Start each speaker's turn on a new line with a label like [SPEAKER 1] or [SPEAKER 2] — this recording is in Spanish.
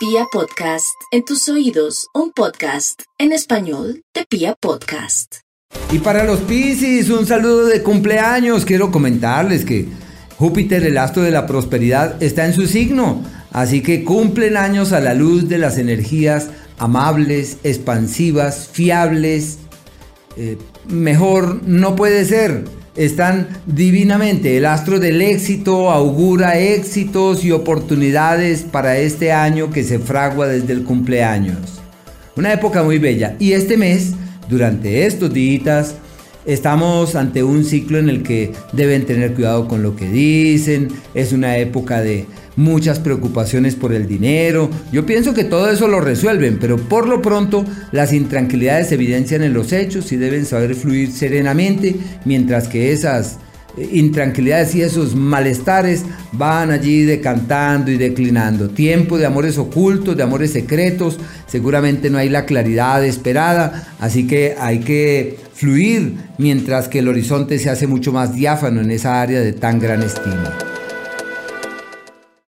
[SPEAKER 1] Pia Podcast, en tus oídos, un podcast en español de Pia Podcast.
[SPEAKER 2] Y para los Piscis, un saludo de cumpleaños. Quiero comentarles que Júpiter, el astro de la prosperidad, está en su signo. Así que cumplen años a la luz de las energías amables, expansivas, fiables. Eh, mejor no puede ser están divinamente. El astro del éxito augura éxitos y oportunidades para este año que se fragua desde el cumpleaños. Una época muy bella. Y este mes, durante estos días, estamos ante un ciclo en el que deben tener cuidado con lo que dicen. Es una época de muchas preocupaciones por el dinero. Yo pienso que todo eso lo resuelven, pero por lo pronto las intranquilidades se evidencian en los hechos y deben saber fluir serenamente, mientras que esas intranquilidades y esos malestares van allí decantando y declinando. Tiempo de amores ocultos, de amores secretos, seguramente no hay la claridad esperada, así que hay que fluir mientras que el horizonte se hace mucho más diáfano en esa área de tan gran estima.